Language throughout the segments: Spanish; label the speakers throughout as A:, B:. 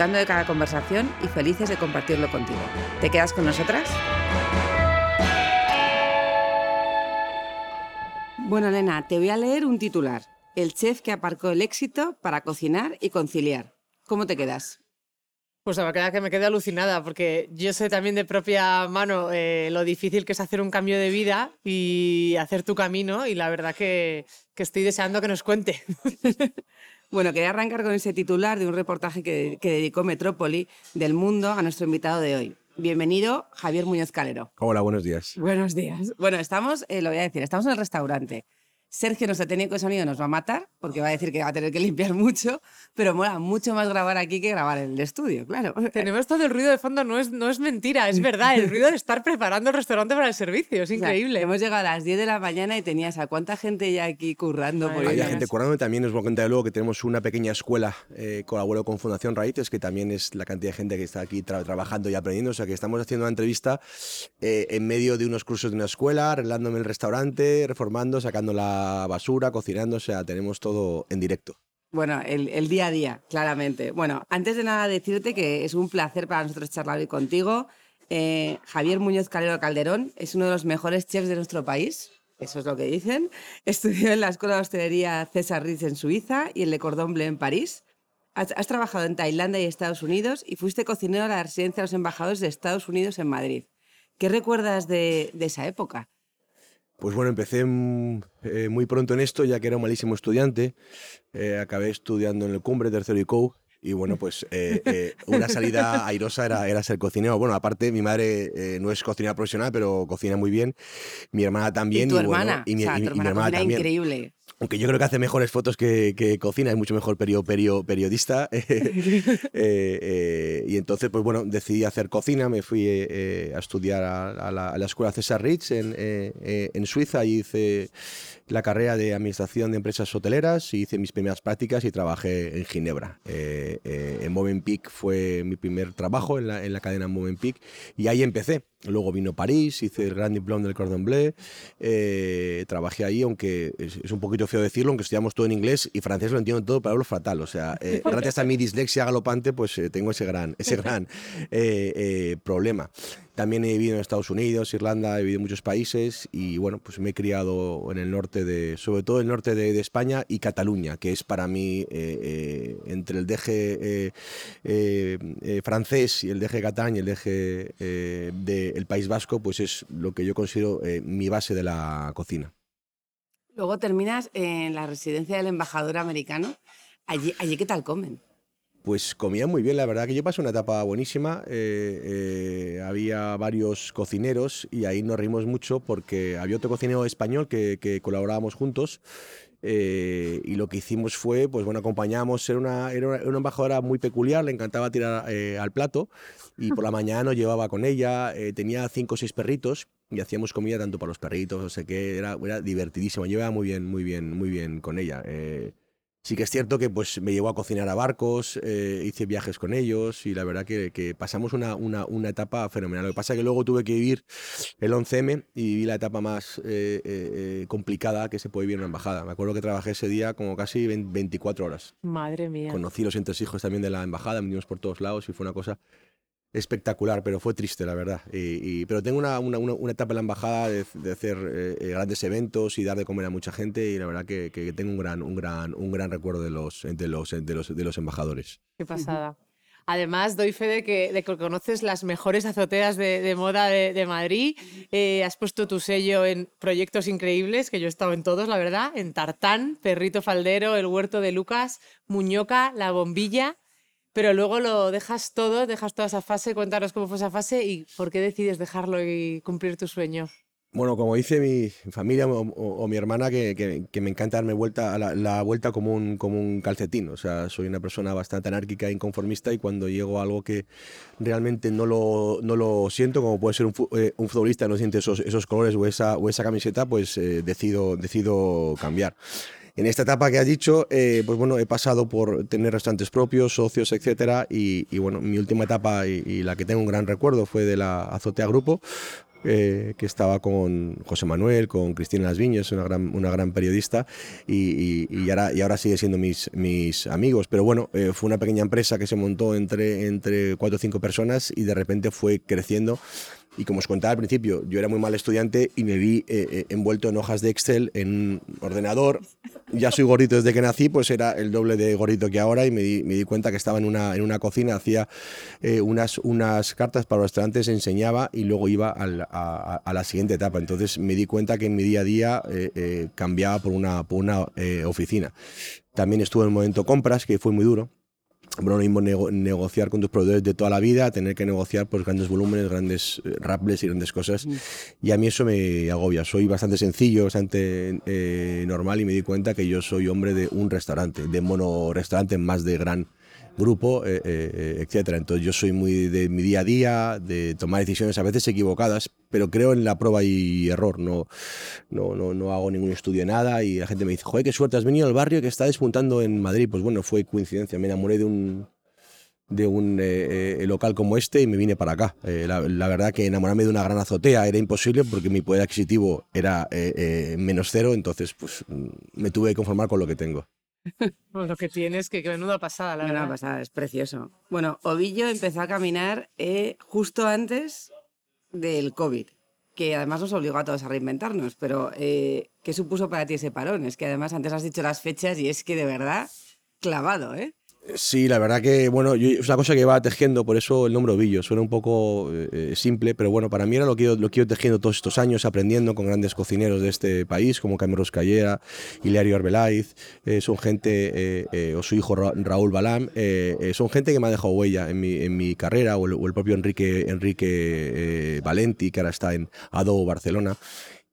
A: disfrutando de cada conversación y felices de compartirlo contigo. ¿Te quedas con nosotras? Bueno, Elena, te voy a leer un titular. El chef que aparcó el éxito para cocinar y conciliar. ¿Cómo te quedas?
B: Pues la verdad que me quedé alucinada porque yo sé también de propia mano eh, lo difícil que es hacer un cambio de vida y hacer tu camino y la verdad que, que estoy deseando que nos cuente.
A: Bueno, quería arrancar con ese titular de un reportaje que, dedicó Metrópoli del Mundo a nuestro invitado de hoy. Bienvenido, Javier Muñoz Calero.
C: Hola, buenos días.
A: Buenos días. Bueno, estamos, eh, lo voy a decir, estamos en el restaurante. Sergio, nuestro técnico de sonido, nos va a matar porque va a decir que va a tener que limpiar mucho, pero mola mucho más grabar aquí que grabar en el estudio, claro.
B: Tenemos todo el ruido de fondo, no es, no es mentira, es verdad, el ruido de estar preparando el restaurante para el servicio, es increíble.
A: hemos llegado a las 10 de la mañana y tenías a cuánta gente ya aquí currando.
C: Por Hay gente currando también os voy a contar luego que tenemos una pequeña escuela, eh, colaboro con Fundación Raíces, que también es la cantidad de gente que está aquí trabajando y aprendiendo, o sea que estamos haciendo una entrevista eh, en medio de unos cursos de una escuela, arreglándome el restaurante, reformando, sacando la basura, cocinando, o sea, tenemos todo en directo.
A: Bueno, el, día a día, claramente. Bueno, antes de nada decirte que es un placer para nosotros charlar hoy contigo. Eh, Javier Muñoz Calero Calderón es uno de los mejores chefs de nuestro país. Eso es lo que dicen. Estudió en la Escuela de Hostelería César Ritz en Suiza y en Le Cordon Bleu en París. Has, trabajado en Tailandia y Estados Unidos y fuiste cocinero a la residencia de los embajadores de Estados Unidos en Madrid. ¿Qué recuerdas de esa época?
C: Pues bueno, empecé eh, muy pronto en esto, ya que era un malísimo estudiante. Eh, acabé estudiando en el Cumbre, tercero y COU, y bueno, pues eh, una salida airosa era, era ser cocinero. Bueno, aparte, mi madre no es cocinera profesional, pero cocina muy bien. Mi hermana también.
A: Y tu hermana. y mi, hermana también. increíble
C: aunque yo creo que hace mejores fotos que, cocina, es mucho mejor perio, periodista. Eh, eh, y entonces, pues bueno, decidí hacer cocina, me fui eh, a estudiar a, la, escuela César en, en Suiza y hice la carrera de Administración de Empresas Hoteleras, hice mis primeras prácticas y trabajé en Ginebra. en Movenpick fue mi primer trabajo en la, en la cadena Movenpick y ahí empecé. Luego vino París, hice el Grand Diploma del Cordon Bleu, eh, trabajé ahí, aunque es, un poquito feo decirlo, aunque estudiamos todo en inglés y francés lo entiendo todo, pero hablo fatal. O sea, eh, gracias a mi dislexia galopante, pues eh, tengo ese gran, ese gran problema. También he vivido en Estados Unidos, Irlanda, he vivido en muchos países y bueno, pues me he criado en el norte de, sobre todo el norte de, España y Cataluña, que es para mí eh, eh, entre el deje eh, francés y el deje catalán y el deje del País Vasco, pues es lo que yo considero mi base de la cocina.
A: Luego terminas en la residencia del embajador americano. Allí, allí ¿qué tal comen?
C: Pues comía muy bien, la verdad que yo pasé una etapa buenísima. Eh, eh, había varios cocineros y ahí nos reímos mucho porque había otro cocinero español que, colaborábamos juntos. Eh, y lo que hicimos fue, pues bueno, acompañamos, era una, era una, embajadora muy peculiar, le encantaba tirar al plato y por la mañana nos llevaba con ella, tenía cinco o seis perritos y hacíamos comida tanto para los perritos, o sea que era, era divertidísimo, llevaba muy bien, muy bien, muy bien con ella. Sí que es cierto que pues, me llevó a cocinar a barcos, eh, hice viajes con ellos y la verdad que, pasamos una, una, etapa fenomenal. Lo que pasa es que luego tuve que vivir el 11M y viví la etapa más eh, eh, complicada que se puede vivir en una embajada. Me acuerdo que trabajé ese día como casi 24 horas.
B: Madre mía.
C: Conocí los entresijos también de la embajada, venimos por todos lados y fue una cosa espectacular, pero fue triste, la verdad. Y, pero tengo una, una, una, etapa en la embajada de, de hacer eh, eh, grandes eventos y dar de comer a mucha gente y la verdad que, que, tengo un gran, un gran, un gran recuerdo de los, de los, de los, de los embajadores.
B: Qué pasada. Además, doy fe de que, de que conoces las mejores azoteas de, de moda de, de Madrid. Eh, has puesto tu sello en proyectos increíbles, que yo he estado en todos, la verdad. En Tartán, Perrito Faldero, El Huerto de Lucas, Muñoca, La Bombilla pero luego lo dejas todo, dejas toda esa fase, cuéntanos cómo fue esa fase y por qué decides dejarlo y cumplir tu sueño.
C: Bueno, como dice mi familia o, mi hermana, que, me encanta darme vuelta a la, vuelta como un, como un calcetín. O sea, soy una persona bastante anárquica e inconformista y cuando llego a algo que realmente no lo, no lo siento, como puede ser un, eh, un futbolista, no siente esos, esos colores o esa, o esa camiseta, pues eh, decido, decido cambiar. En esta etapa que has dicho, eh, pues bueno, he pasado por tener restaurantes propios, socios, etcétera, y, bueno, mi última etapa y, y, la que tengo un gran recuerdo fue de la Azotea Grupo, eh, que estaba con José Manuel, con Cristina Las Viñas, una gran, una gran periodista, y, y, ahora, y ahora sigue siendo mis, mis amigos. Pero bueno, eh, fue una pequeña empresa que se montó entre, entre cuatro o cinco personas y de repente fue creciendo y como os contaba al principio, yo era muy mal estudiante y me vi eh, eh, envuelto en hojas de Excel, en un ordenador. Ya soy gordito desde que nací, pues era el doble de gordito que ahora y me di, me di cuenta que estaba en una, en una cocina, hacía eh, unas, unas cartas para los restaurantes, enseñaba y luego iba a, a, la siguiente etapa. Entonces me di cuenta que en mi día a día cambiaba por una, por una oficina. También estuve en el momento compras, que fue muy duro bueno, lo mismo negociar con tus proveedores de toda la vida, tener que negociar pues, grandes volúmenes, grandes eh, rapples y grandes cosas. Mm. Y a mí eso me agobia. Soy bastante sencillo, bastante eh, normal y me di cuenta que yo soy hombre de un restaurante, de mono restaurante más de gran grupo, eh, eh, etcétera. Entonces yo soy muy de mi día a día, de tomar decisiones a veces equivocadas, pero creo en la prueba y error. No, no, no, no hago ningún estudio de nada y la gente me dice, joder, qué suerte, has venido al barrio que está despuntando en Madrid. Pues bueno, fue coincidencia, me enamoré de un de un eh, local como este y me vine para acá. la, la, verdad que enamorarme de una gran azotea era imposible porque mi poder adquisitivo era menos cero, entonces pues me tuve que conformar con lo que tengo.
B: Pues lo que tienes, que, que menuda pasada, la
A: menuda pasada, es precioso. Bueno, Ovillo empezó a caminar eh, justo antes del COVID, que además nos obligó a todos a reinventarnos, pero eh, ¿qué supuso para ti ese parón? Es que además antes has dicho las fechas y es que de verdad, clavado, ¿eh?
C: Sí, la verdad que, bueno, es una cosa que va tejiendo, por eso el nombre Ovillo. Suena un poco eh, simple, pero bueno, para mí era lo que, yo, lo que tejiendo todos estos años, aprendiendo con grandes cocineros de este país, como Carmen Roscallera, Hilario Arbelaiz, eh, son gente, eh, o su hijo Raúl Balam, son gente que me ha dejado huella en mi, en mi carrera, o el, propio Enrique, Enrique Valenti, que ahora está en Ado, Barcelona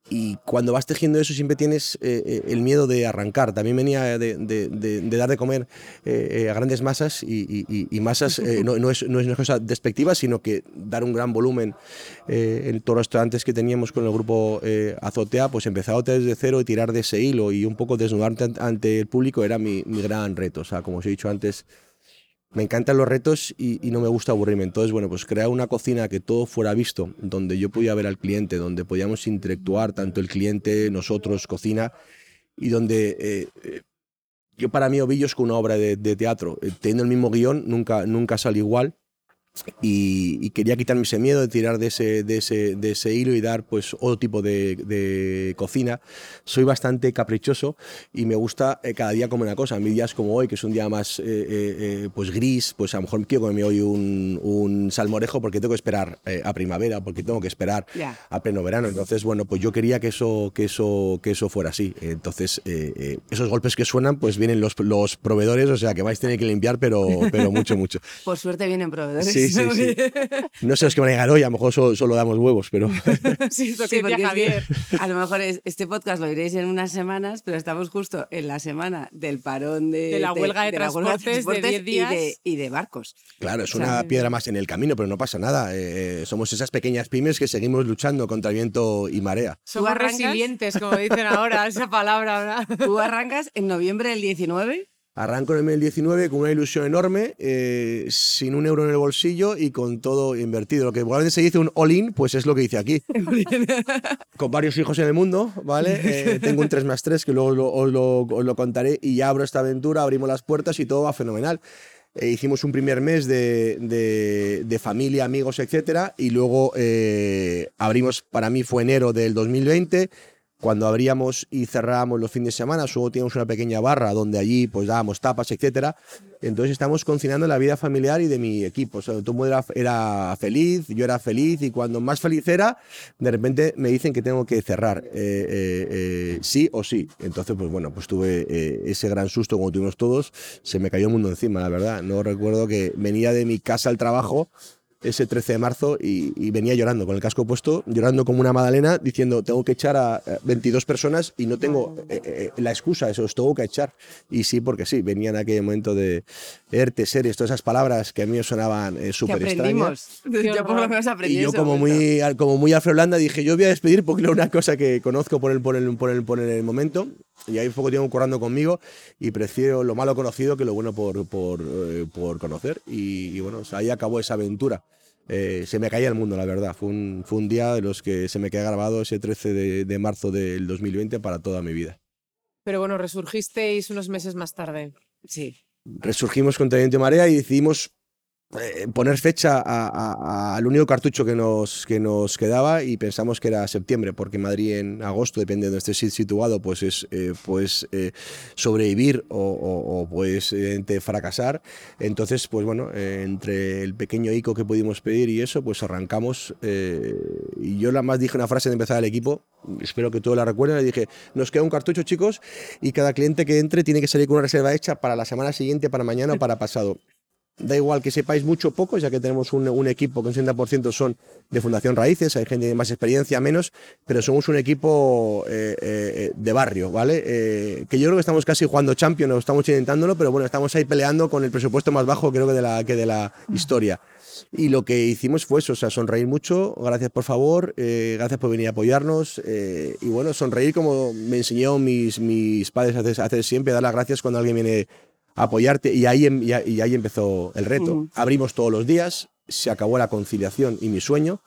C: y cuando vas tejiendo eso siempre tienes eh, eh, el miedo de arrancar. También venía de, de, dar de comer eh, a grandes masas y, masas no, no, es, no, es, una cosa despectiva, sino que dar un gran volumen en todos los restaurantes que teníamos con el grupo Azotea, pues empezar desde cero y tirar de ese hilo y un poco desnudarte ante el público era mi, mi gran reto. O sea, como os he dicho antes, me encantan los retos y, no me gusta aburrirme. Entonces, bueno, pues crear una cocina que todo fuera visto, donde yo pudiera ver al cliente, donde podíamos interactuar tanto el cliente, nosotros, cocina, y donde eh, eh, yo para mí Ovillo es con una obra de, teatro. Eh, teniendo el mismo guion, nunca, nunca sale igual y, quería quitarme ese miedo de tirar de ese, de ese, de ese hilo y dar pues otro tipo de, de cocina. Soy bastante caprichoso y me gusta eh, cada día comer una cosa. A mí días como hoy, que es un día más eh, eh, pues gris, pues a lo mejor quiero comerme hoy un, un salmorejo porque tengo que esperar a primavera, porque tengo que esperar a pleno verano. Entonces, bueno, pues yo quería que eso, que eso, que eso fuera así. Entonces, esos golpes que suenan, pues vienen los, los proveedores, o sea que vais a tener que limpiar, pero, pero mucho, mucho.
A: Por suerte vienen proveedores.
C: Sí, No sé los que van a llegar hoy, a lo mejor solo, damos huevos, pero...
B: sí, Javier.
A: a lo mejor este podcast lo iréis en unas semanas, pero estamos justo en la semana del parón de...
B: De la huelga de, transportes, de 10 días.
A: Y de, barcos.
C: Claro, es una piedra más en el camino, pero no pasa nada. Eh, somos esas pequeñas pymes que seguimos luchando contra viento y marea.
B: Somos resilientes, como dicen ahora, esa palabra.
A: Tú arrancas en noviembre del 19
C: Arranco en el 2019 con una ilusión enorme, eh, sin un euro en el bolsillo y con todo invertido. Lo que probablemente se dice un all-in, pues es lo que hice aquí. con varios hijos en el mundo, ¿vale? Eh, tengo un 3 más 3 que luego os lo, contaré y ya abro esta aventura, abrimos las puertas y todo va fenomenal. Eh, hicimos un primer mes de, de, familia, amigos, etcétera, y luego abrimos, para mí fue enero del 2020 cuando abríamos y cerrábamos los fines de semana, solo teníamos una pequeña barra donde allí pues dábamos tapas, etcétera. Entonces estamos cocinando la vida familiar y de mi equipo. O sea, todo el mundo era, feliz, yo era feliz y cuando más feliz era, de repente me dicen que tengo que cerrar, eh, eh, eh, sí o sí. Entonces, pues bueno, pues tuve ese gran susto como tuvimos todos, se me cayó el mundo encima, la verdad. No recuerdo que venía de mi casa al trabajo ese 13 de marzo y, venía llorando con el casco puesto, llorando como una magdalena, diciendo tengo que echar a 22 personas y no tengo eh, eh, la excusa, eso os tengo que echar. Y sí, porque sí, venía en aquel momento de ERTE, series, todas esas palabras que a mí me sonaban eh, súper extrañas.
A: Yo por lo menos aprendí
C: Y yo como muy, como muy Holanda dije, yo voy a despedir porque es una cosa que conozco por el, por el, por el, por el momento y hay poco tiempo currando conmigo y prefiero lo malo conocido que lo bueno por, por, por conocer. Y, bueno, ahí acabó esa aventura. Eh, se me caía el mundo, la verdad. Fue un, fue un día de los que se me queda grabado ese 13 de, de marzo del 2020 para toda mi vida.
B: Pero bueno, resurgisteis unos meses más tarde.
A: Sí.
C: Resurgimos con Teniente Marea y decidimos eh, poner fecha al único cartucho que nos, que nos quedaba y pensamos que era septiembre, porque Madrid en agosto, depende de donde esté situado, pues es eh, pues, eh, sobrevivir o, pues fracasar. Entonces, pues bueno, entre el pequeño ICO que pudimos pedir y eso, pues arrancamos. y yo la más dije una frase de empezar el equipo, espero que todos la recuerden, le dije, nos queda un cartucho chicos y cada cliente que entre tiene que salir con una reserva hecha para la semana siguiente, para mañana o para pasado. Da igual que sepáis mucho o poco, ya que tenemos un, equipo que un 60% son de Fundación Raíces, hay gente de más experiencia, menos, pero somos un equipo eh, eh, de barrio, ¿vale? Eh, que yo creo que estamos casi jugando Champions, o estamos intentándolo, pero bueno, estamos ahí peleando con el presupuesto más bajo, creo que de la, que de la historia. Y lo que hicimos fue eso, o sea, sonreír mucho, gracias por favor, gracias por venir a apoyarnos. y bueno, sonreír como me enseñó mis, mis padres a hacer siempre, dar las gracias cuando alguien viene apoyarte y ahí, em, y ahí empezó el reto. Abrimos todos los días, se acabó la conciliación y mi sueño.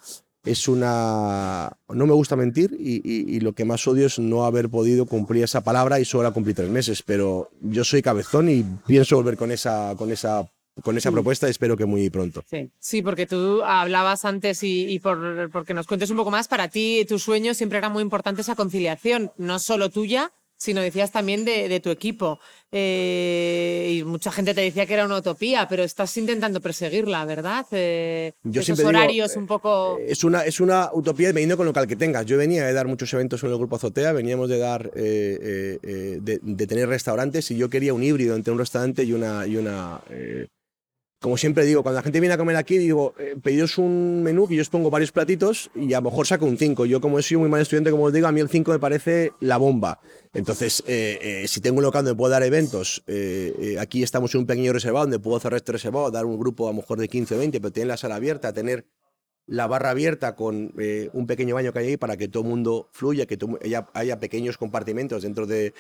C: Es una... No me gusta mentir y, lo que más odio es no haber podido cumplir esa palabra y solo la cumplí tres meses, pero yo soy cabezón y pienso volver con esa, con esa con esa propuesta espero que muy pronto.
B: Sí, sí porque tú hablabas antes y, y por, porque nos cuentes un poco más, para ti tu sueño siempre era muy importante esa conciliación, no solo tuya, sino decías también de, tu equipo. Eh, y mucha gente te decía que era una utopía, pero estás intentando perseguirla, ¿verdad? Eh,
C: Yo
B: esos horarios un poco...
C: Eh, es una, es una utopía dependiendo con lo que tengas. Yo venía de dar muchos eventos en el Grupo Azotea, veníamos de dar, de, tener restaurantes y yo quería un híbrido entre un restaurante y una... Y una como siempre digo, cuando la gente viene a comer aquí, digo, eh, pedidos un menú que yo os pongo varios platitos y a lo mejor saco un 5. Yo, como he sido muy mal estudiante, como os digo, a mí el 5 me parece la bomba. Entonces, eh, eh, si tengo un local donde puedo dar eventos, aquí estamos en un pequeño reservado donde puedo cerrar este reservado, dar un grupo a lo mejor de 15 o 20, pero tener la sala abierta, tener la barra abierta con eh, un pequeño baño que hay ahí para que todo el mundo fluya, que haya, pequeños compartimentos dentro de,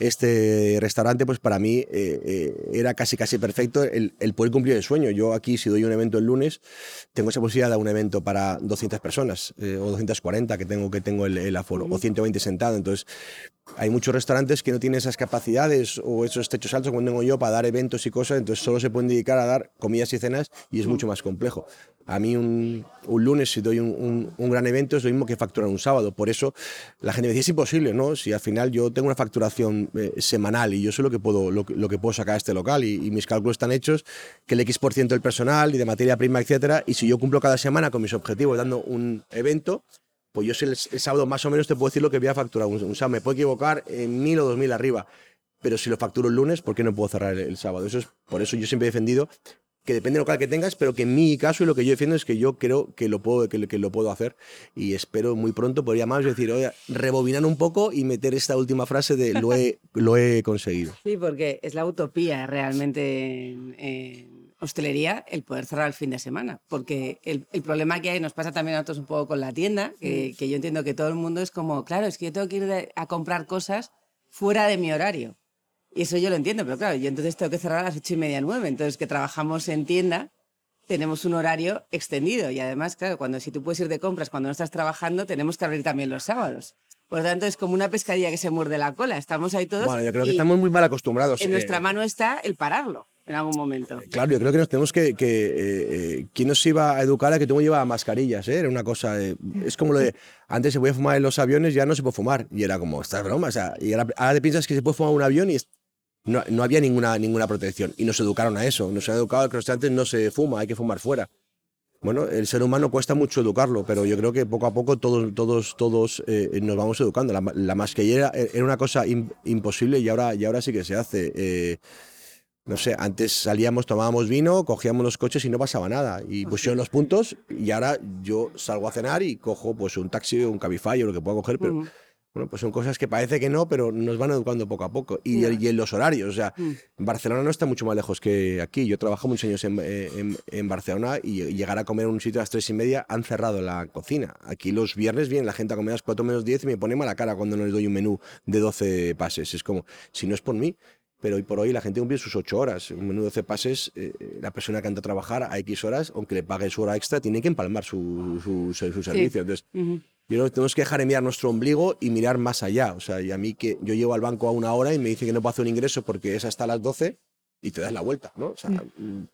C: este restaurante, pues para mí eh, eh, era casi casi perfecto el, poder cumplir el sueño. Yo aquí, si doy un evento el lunes, tengo esa posibilidad de dar un evento para 200 personas o 240 que tengo, que tengo el, el aforo, o 120 sentado. Entonces, hay muchos restaurantes que no tienen esas capacidades o esos techos altos como tengo yo para dar eventos y cosas, entonces solo se pueden dedicar a dar comidas y cenas y es mucho más complejo. A mí un, lunes si doy un, gran evento es lo mismo que facturar un sábado, por eso la gente me dice es imposible, ¿no? Si al final yo tengo una facturación eh, semanal y yo sé lo que puedo, lo, que puedo sacar a este local y, mis cálculos están hechos, que el X% del personal y de materia prima, etcétera, y si yo cumplo cada semana con mis objetivos dando un evento, pues yo el, el, sábado más o menos te puedo decir lo que voy a facturar. Un, sábado me puedo equivocar en mil o dos mil arriba, pero si lo facturo el lunes, ¿por qué no puedo cerrar el, sábado? Eso es, por eso yo siempre he defendido que depende del local que tengas, pero que en mi caso y lo que yo defiendo es que yo creo que lo puedo, que, que lo puedo hacer y espero muy pronto poder más decir, oye, rebobinar un poco y meter esta última frase de lo he, lo he conseguido.
A: Sí, porque es la utopía realmente en hostelería el poder cerrar el fin de semana, porque el, problema que hay nos pasa también a nosotros un poco con la tienda, que, yo entiendo que todo el mundo es como, claro, es que yo tengo que ir a comprar cosas fuera de mi horario. Y eso yo lo entiendo, pero claro, yo entonces tengo que cerrar a las ocho y media, nueve. Entonces, que trabajamos en tienda, tenemos un horario extendido. Y además, claro, cuando si tú puedes ir de compras cuando no estás trabajando, tenemos que abrir también los sábados. Por lo tanto, es como una pescadilla que se muerde la cola. Estamos ahí todos.
C: Bueno, yo creo que estamos muy mal acostumbrados.
A: En nuestra mano está el pararlo en algún momento.
C: Claro, yo creo que nos tenemos que... que eh, eh, ¿Quién nos iba a educar a que tú no llevabas mascarillas? Eh? Era una cosa... es como lo de... Antes se podía fumar en los aviones, ya no se puede fumar. Y era como, esta broma. O sea, y ahora, ahora, te piensas que se puede fumar un avión y no, no, había ninguna, ninguna protección. Y nos educaron a eso. Nos han educado que antes no se fuma, hay que fumar fuera. Bueno, el ser humano cuesta mucho educarlo, pero yo creo que poco a poco todos, todos, todos nos vamos educando. La, la mascarilla era una cosa imposible y ahora, y ahora sí que se hace. No sé, antes salíamos, tomábamos vino, cogíamos los coches y no pasaba nada. Y pusieron los puntos y ahora yo salgo a cenar y cojo pues un taxi o un Cabify o lo que pueda coger, pero... Bueno, pues son cosas que parece que no, pero nos van educando poco a poco. Y, y en los horarios, o sea,
B: Mm.
C: Barcelona no está mucho más lejos que aquí. Yo trabajo muchos años en, eh, en- en Barcelona y llegar a comer en un sitio a las tres y media han cerrado la cocina. Aquí los viernes viene la gente a comer a las cuatro menos 10 y me pone mala cara cuando no les doy un menú de 12 pases. Es como, si no es por mí, pero hoy por hoy la gente cumple sus ocho horas. Un menú de 12 pases, eh, la persona que anda a trabajar a X horas, aunque le pague su hora extra, tiene que empalmar su, su, su servicio. Entonces,
B: Ujú.
C: yo creo que tenemos que dejar de mirar nuestro ombligo y mirar más allá. O sea, y a mí que yo llego al banco a una hora y me dicen que no puedo hacer un ingreso porque es hasta las 12 y te das la vuelta, ¿no? O sea, mm,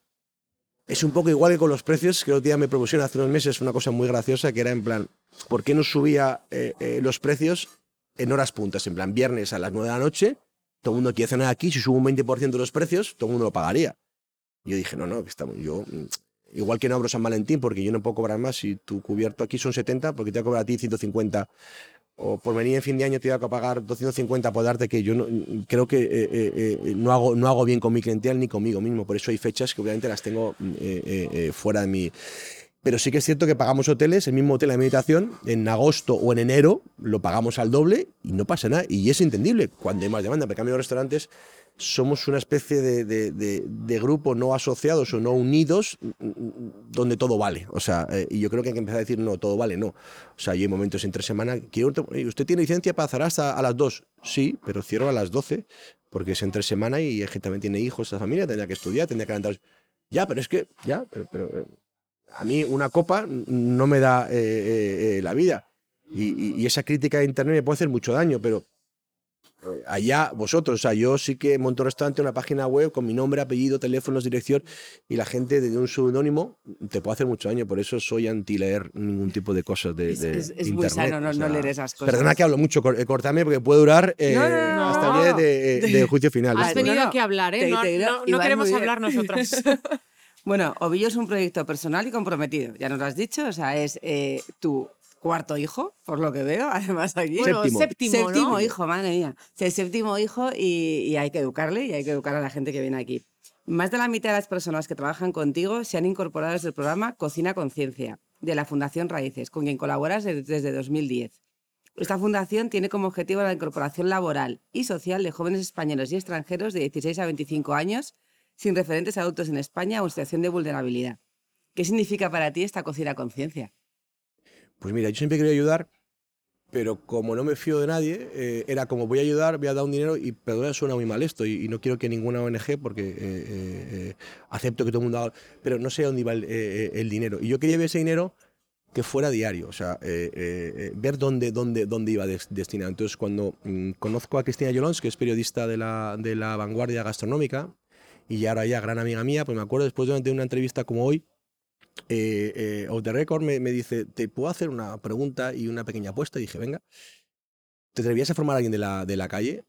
C: es un poco igual que con los precios, que el otro día me propusieron hace unos meses una cosa muy graciosa, que era en plan, ¿por qué no subía eh, eh, los precios en horas puntas? En plan, viernes a las 9 de la noche, todo el mundo quiere cenar aquí, si subo un 20% de los precios, todo el mundo lo pagaría. Yo dije, no, no, que estamos, yo, mm, igual que no abro San Valentín, porque yo no puedo cobrar más, si tu cubierto aquí son 70, porque te voy a cobrar a ti 150 o por venir en fin de año te voy a pagar 250 por darte que yo no, creo que eh, eh, eh, no, hago, no hago bien con mi clientela ni conmigo mismo. Por eso hay fechas que obviamente las tengo eh, fuera de mi... Pero sí que es cierto que pagamos hoteles, el mismo hotel de meditación, en agosto o en enero lo pagamos al doble y no pasa nada. Y es entendible cuando hay más demanda. En cambio, los restaurantes somos una especie de, de- de- grupo no asociados o no unidos mm, mm, donde todo vale. O sea, eh, y yo creo que hay que empezar a decir, no, todo vale, no. O sea, yo hay momentos entre semana, quiero, ¿usted tiene licencia para cerrar hasta a las 2? Sí, pero cierro a las 12 porque es entre semana y gente también tiene hijos, esa familia, tendría que estudiar, tendría que levantarse. Ya, pero es que, ya, pero, pero, eh, a mí una copa no me da eh, eh, eh, la vida. Y, y- y esa crítica de internet me puede hacer mucho daño, pero allá vosotros, o sea, yo sí que monto un restaurante, una página web con mi nombre, apellido, teléfonos, dirección, y la gente de un seudónimo te puede hacer mucho daño, por eso soy anti leer ningún tipo de cosas de,
A: Es,
C: de
A: es- es muy
C: internet,
A: sano no,
C: o
A: no
C: sea,
A: leer esas cosas.
C: Perdona que hablo mucho, cor- cortame porque puede durar eh,
A: No, no, no,
C: hasta
A: no.
C: el día de, de- de juicio final.
B: Has
C: esto,
B: venido
A: no,
B: aquí a hablar, ¿eh?
A: te-
B: no,
A: te-
B: no- no queremos hablar nosotras.
A: Bueno, Ovillo es un proyecto personal y comprometido, ya nos lo has dicho, o sea, es eh, tu cuarto hijo, por lo que veo, además aquí.
B: Bueno,
C: Séptimo.
B: séptimo,
A: Séptimo
B: ¿no?
A: hijo, madre mía. O sea, séptimo hijo y, y hay que educarle y hay que educar a la gente que viene aquí. Más de la mitad de las personas que trabajan contigo se han incorporado desde el programa Cocina Conciencia de la Fundación Raíces, con quien colaboras desde, desde 2010. Esta fundación tiene como objetivo la incorporación laboral y social de jóvenes españoles y extranjeros de 16 a 25 años sin referentes adultos en España o situación de vulnerabilidad. ¿Qué significa para ti esta cocina conciencia?
C: Pues mira, yo siempre quería ayudar, pero como no me fío de nadie, eh, era como voy a ayudar, voy a dar un dinero y perdona, suena muy mal esto y, y no quiero que ninguna ONG, porque eh, eh, eh, acepto que todo el mundo haga, pero no sé dónde iba el, eh, el dinero. Y yo quería ver ese dinero que fuera diario, o sea, ver dónde, dónde, dónde iba des- destinado. Entonces, cuando mm, conozco a Cristina Yolons, que es periodista de la, de la vanguardia gastronómica, y ahora ya gran amiga mía, pues me acuerdo después de una entrevista como hoy, eh, eh, Off the Record me, me dice, ¿te puedo hacer una pregunta y una pequeña apuesta? Y dije, venga, ¿te atrevías a formar a alguien de la, de la calle?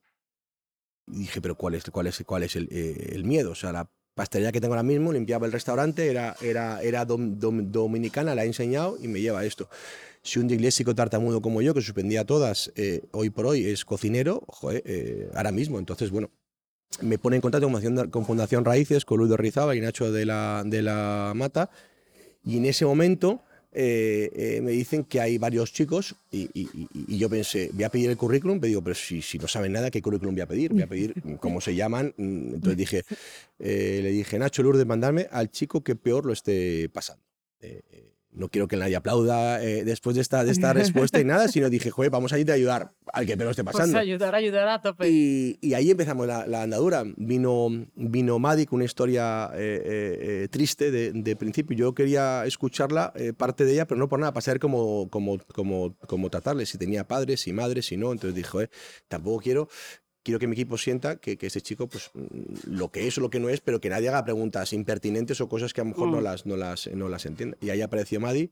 C: Y dije, pero ¿cuál es, cuál es, cuál es el, eh, el miedo? O sea, la pastelería que tengo ahora mismo, limpiaba el restaurante, era, era, era dom- dom- dominicana, la he enseñado y me lleva a esto. Si un disléxico tartamudo como yo, que suspendía todas, eh, hoy por hoy es cocinero, joder, eh, ahora mismo. Entonces, bueno, me pone en contacto con Fundación, Raíces, con Luis de Rizaba y Nacho de la, de la Mata. Y en ese momento eh, eh, me dicen que hay varios chicos y yo pensé, voy a pedir el currículum, pero digo, pero si, si no saben nada, ¿qué currículum voy a pedir? Voy a pedir cómo se llaman. Mm, Entonces dije, eh, le dije, Nacho Lourdes, mandarme al chico que peor lo esté pasando. No quiero que nadie aplauda eh, después de esta, de esta respuesta y nada, sino dije, joder, vamos a ir a ayudar al que peor lo esté
B: Pues
C: pasando.
B: ayudar, ayudar a tope.
C: Y, y ahí empezamos la, la andadura. Vino, vino con una historia eh, eh, eh, triste de, de principio. Yo quería escucharla, eh, parte de ella, pero no por nada, para saber cómo, cómo, cómo, cómo tratarle, si tenía padres, si madres, si no. Entonces dijo, eh, tampoco quiero, quiero que mi equipo sienta que, que ese chico, pues mm, lo que es o lo que no es, pero que nadie haga preguntas impertinentes o cosas que a lo mejor no,
A: Mm.
C: las, no, las, no las entiende. Y ahí apareció Maddy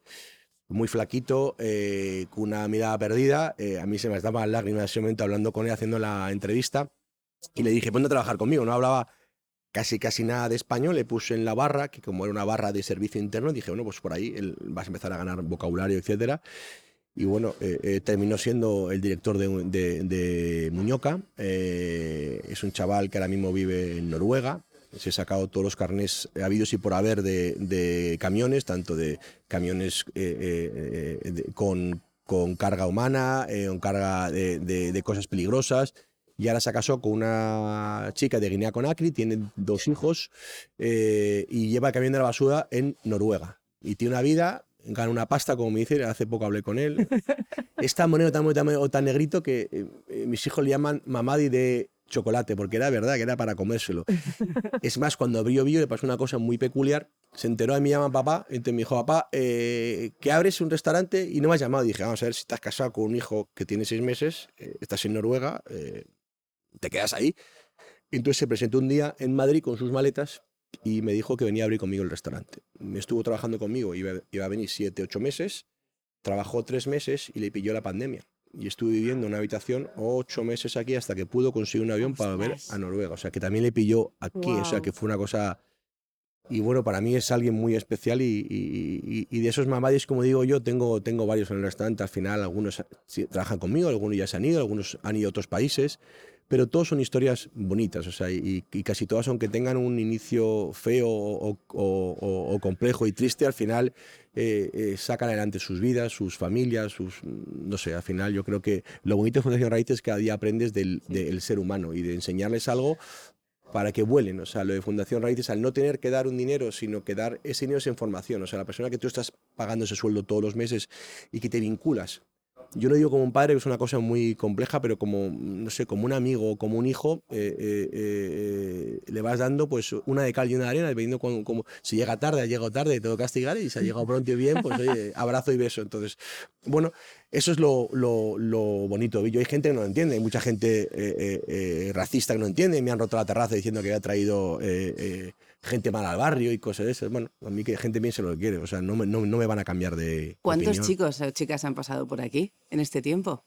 C: muy flaquito, eh, con una mirada perdida. eh, a mí se me estaban lágrimas en ese momento hablando con él, haciendo la entrevista. Y le dije, ponte a trabajar conmigo. No hablaba casi casi nada de español. Le puse en la barra, que como era una barra de servicio interno, dije, bueno, pues por ahí vas a empezar a ganar vocabulario, etcétera. Y bueno, eh, eh, terminó siendo el director de, de, de Muñoca. Eh, es un chaval que ahora mismo vive en Noruega. Se he sacado todos los carnés habidos y por haber de, de camiones, tanto de camiones eh, eh, de- con, con carga humana, eh, con carga de, cosas peligrosas. Y ahora se casó con una chica de Guinea Conakry, tiene dos hijos eh, y lleva el camión de la basura en Noruega. Y tiene una vida, gana una pasta, como me dice, hace poco hablé con él. Es tan bonito, tan, bonito, tan, tan negrito que eh, eh, mis hijos le llaman mamadi de chocolate, porque era verdad que era para comérselo. Es más, cuando abrió Bio le pasó una cosa muy peculiar. Se enteró de mí, llaman papá, entonces me dijo, papá, eh, que abres un restaurante y no me has llamado. dije, vamos a ver, si estás casado con un hijo que tiene seis meses, eh, estás en Noruega, eh, te quedas ahí. Entonces se presentó un día en Madrid con sus maletas y me dijo que venía a abrir conmigo el restaurante. Me estuvo trabajando conmigo, iba, iba a venir siete, ocho meses, trabajó tres meses y le pilló la pandemia. Y estuve viviendo en una habitación ocho meses aquí hasta que pudo conseguir un avión para volver a Noruega. O sea, que también le pilló aquí. O sea, que fue una cosa... Y bueno, para mí es alguien muy especial y, y- de esos mamadis, como digo yo, tengo, tengo varios en el restaurante. Al final, algunos sí, trabajan conmigo, algunos ya se han ido, algunos han ido a otros países, pero todos son historias bonitas, o sea, y, y casi todas, aunque tengan un inicio feo o, o- o- o complejo y triste, al final eh, eh, sacan adelante sus vidas, sus familias, sus, no sé, al final yo creo que lo bonito de Fundación Raíces es que cada día aprendes del, del ser humano y de enseñarles algo para que vuelen. O sea, lo de Fundación Raíces, al no tener que dar un dinero, sino que dar ese dinero es información. O sea, la persona que tú estás pagando ese sueldo todos los meses y que te vinculas. Yo lo digo como un padre, que es una cosa muy compleja, pero como, no sé, como un amigo o como un hijo, eh, eh, eh, le vas dando pues una de cal y una de arena, dependiendo como, como si llega tarde, ha llegado tarde, te tengo que castigar, y si ha llegado pronto y bien, pues oye, abrazo y beso. Entonces, bueno, eso es lo, lo, lo bonito. Yo hay gente que no lo entiende, hay mucha gente eh, eh, racista que no entiende, me han roto la terraza diciendo que había traído gente mala al barrio y cosas de esas. Bueno, a mí que gente piense lo que quiere, o sea, no me, no, no me van a cambiar de
A: ¿Cuántos
C: opinión.
A: chicos o chicas han pasado por aquí en este tiempo?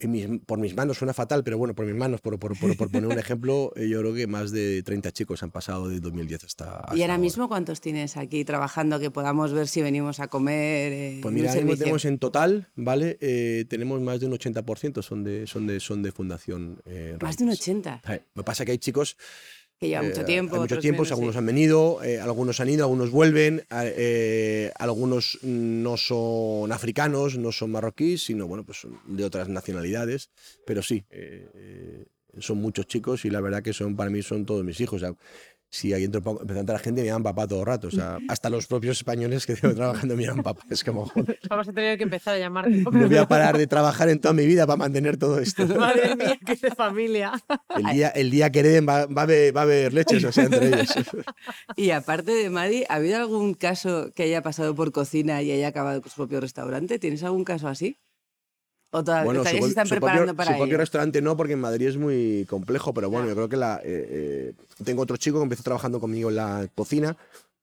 C: Mis- por mis manos suena fatal, pero bueno, por mis manos, por, por, por- por poner un ejemplo, eh, yo creo que más de 30 chicos han pasado de 2010 hasta, hasta
A: ¿Y ahora
C: ahora.
A: mismo cuántos tienes aquí trabajando que podamos ver si venimos a comer? eh,
C: Pues mira,
A: servicio?
C: tenemos en total, ¿vale? Eh, tenemos más de un 80% son de, son de, son de Fundación eh,
A: Más de un
C: Raíces.
A: 80,
C: Eh, Lo que pasa es que hay chicos
A: que lleva
C: Eh,
A: mucho tiempo.
C: Hay mucho tiempo,
A: menos, sí.
C: algunos han venido, eh, algunos han ido, algunos vuelven, eh, algunos no son africanos, no son marroquíes, sino bueno, pues son de otras nacionalidades, pero sí, son muchos chicos y la verdad que son para mí son todos mis hijos. O sea, si ahí entro poco- empezó a entrar gente me llaman papá todo el rato, o sea, hasta los propios españoles que tengo trabajando me llaman papá, es como joder,
B: Vamos a tener que empezar a llamarte.
C: no voy a parar de trabajar en toda mi vida para mantener todo esto.
B: Madre mía, qué de familia.
C: El día, el día que hereden va, va a haber, va a haber leches, o sea, entre ellos.
A: Y aparte de Madi, ¿ha habido algún caso que haya pasado por cocina y haya acabado con su propio restaurante? ¿Tienes algún caso así? ¿O todavía,
C: Bueno,
A: se están preparando
C: propio,
A: para
C: su propio
A: ello?
C: restaurante no, porque en Madrid es muy complejo, pero bueno, yo creo que la, eh, eh, tengo otro chico que empezó trabajando conmigo en la cocina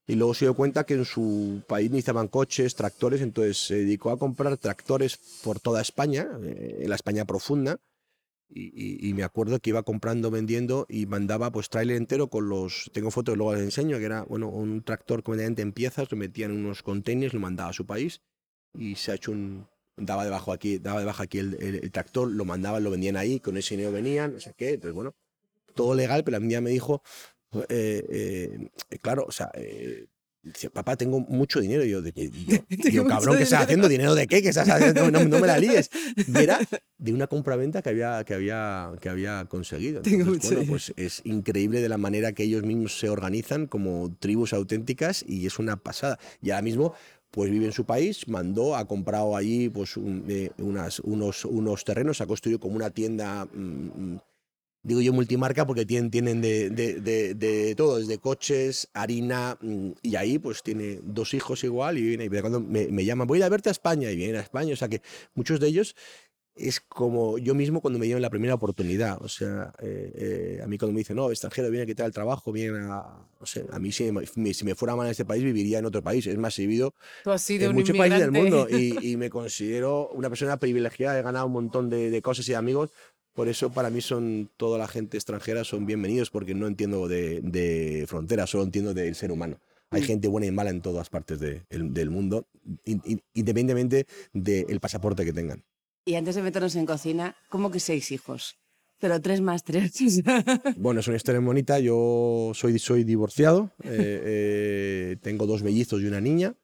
C: y luego se dio cuenta que en su país necesitaban coches, tractores, entonces se dedicó a comprar tractores por toda España, eh, en la España profunda, y, y- y me acuerdo que iba comprando, vendiendo y mandaba pues trailer entero con los, tengo fotos, luego les enseño, que era bueno un tractor completamente en piezas, lo metían en unos containers, lo mandaba a su país y se ha hecho un, daba debajo aquí, daba debajo aquí el, el- el tractor, lo mandaban, lo vendían ahí, con ese dinero venían, no sé qué, entonces bueno, todo legal, pero un día me dijo, eh, eh, claro, o sea, eh, dice, papá, tengo mucho dinero. Y yo, de, yo, cabrón, ¿qué estás
A: dinero".
C: haciendo? ¿Dinero de qué? ¿Qué estás haciendo? No, no me la líes. Y era de una compraventa que había, que había, que había conseguido. Entonces, bueno, pues es increíble de la manera que ellos mismos se organizan como tribus auténticas y es una pasada. Y ahora mismo pues vive en su país, mandó, ha comprado allí pues eh, unos, unos terrenos, ha construido como una tienda, mm, mm, digo yo multimarca, porque tienen, tienen de, de, de- todo, desde coches, harina, mm, y ahí pues tiene dos hijos igual, y viene, y cuando me, me llaman, voy a verte a España, y vienen a España, o sea que muchos de ellos es como yo mismo cuando me dieron la primera oportunidad. O sea, eh, eh, a mí cuando me dicen, no, extranjero, viene a quitar el trabajo, viene a. No sé, a mí si me, si me fuera mal en este país, viviría en otro país. Es más, he vivido en muchos países del mundo y, y me considero una persona privilegiada. He ganado un montón de, de cosas y de amigos. Por eso para mí son toda la gente extranjera son bienvenidos porque no entiendo de, de fronteras, solo entiendo del ser humano. Hay
A: Mm.
C: gente buena y mala en todas partes de- el- del mundo, in- in- independientemente del pasaporte que tengan.
A: Y antes de meternos en cocina, ¿cómo que seis hijos? Pero tres más tres.
C: bueno, es una historia bonita. Yo soy, soy divorciado, eh, eh, tengo dos mellizos y una niña.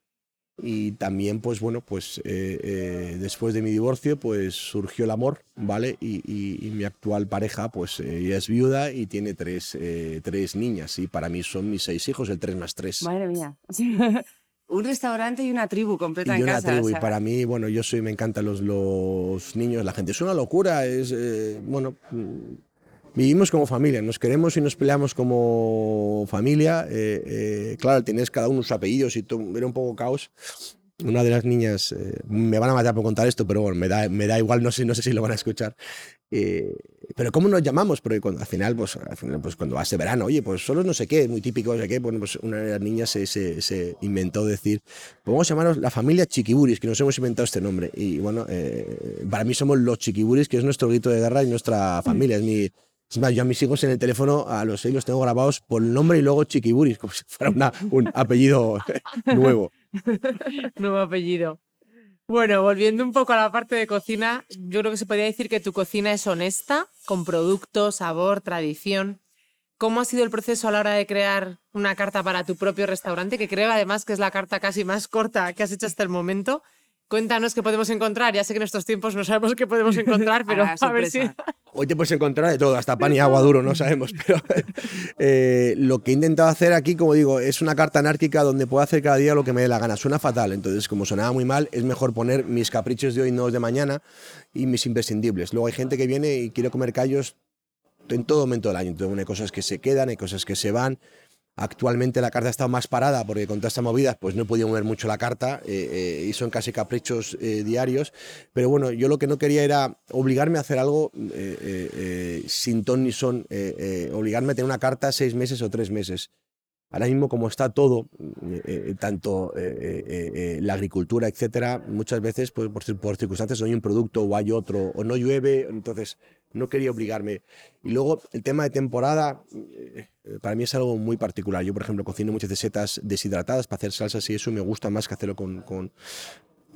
C: Y también, pues bueno, pues eh, después de mi divorcio, pues surgió el amor, ¿vale? Y, mi actual pareja, pues ella es viuda y tiene tres, tres niñas. Y para mí son mis seis hijos, el tres más tres.
A: Madre mía. un restaurante y una tribu completa
C: y
A: una
C: Tribu, Y para mí, bueno, yo soy, me encantan los, los niños, la gente. Es una locura, es, eh, bueno, mm, vivimos como familia, nos queremos y nos peleamos como familia. Eh, eh, claro, tienes cada uno sus apellidos y todo, era un poco caos. Una de las niñas, me van a matar por contar esto, pero bueno, me da, me da igual, no sé, no sé si lo van a escuchar. Eh, pero ¿cómo nos llamamos? Porque cuando, al, final, pues, al final, pues cuando hace verano, oye, pues solo no sé qué, muy típico, no sé qué, bueno, pues una de las niñas se, se, inventó decir, pues vamos a llamarnos la familia Chiquiburis, que nos hemos inventado este nombre. Y bueno, eh, para mí somos los Chiquiburis, que es nuestro grito de guerra y nuestra familia. Es mi, es más, yo a mis hijos en el teléfono, a los seis los tengo grabados por el nombre y luego Chiquiburis, como si fuera un apellido nuevo.
B: Nuevo apellido. Bueno, volviendo un poco a la parte de cocina, yo creo que se podría decir que tu cocina es honesta, con producto, sabor, tradición. ¿Cómo ha sido el proceso a la hora de crear una carta para tu propio restaurante? Que creo además que es la carta casi más corta que has hecho hasta el momento. Cuéntanos qué podemos encontrar. Ya sé que en estos tiempos no sabemos qué podemos encontrar, pero ah, a ver si.
C: Hoy te puedes encontrar de todo, hasta pan y agua duro, no sabemos. Pero eh, lo que he intentado hacer aquí, como digo, es una carta anárquica donde puedo hacer cada día lo que me dé la gana. Suena fatal, entonces, como sonaba muy mal, es mejor poner mis caprichos de hoy, no los de mañana, y mis imprescindibles. Luego hay gente que viene y quiere comer callos en todo momento del año. Entonces, hay cosas que se quedan, hay cosas que se van. Actualmente la carta ha estado más parada porque con todas estas movidas pues no he mover mucho la carta eh, eh, y son casi caprichos eh, diarios. Pero bueno, yo lo que no quería era obligarme a hacer algo sin ton ni son, obligarme a tener una carta seis meses o tres meses. Ahora mismo como está todo, tanto la agricultura, etcétera, muchas veces pues, por, por circunstancias no hay un producto o hay otro o no llueve, entonces no quería obligarme. Y luego el tema de temporada, eh, para mí es algo muy particular. Yo, por ejemplo, cocino muchas setas deshidratadas para hacer salsas y eso me gusta más que hacerlo con, con,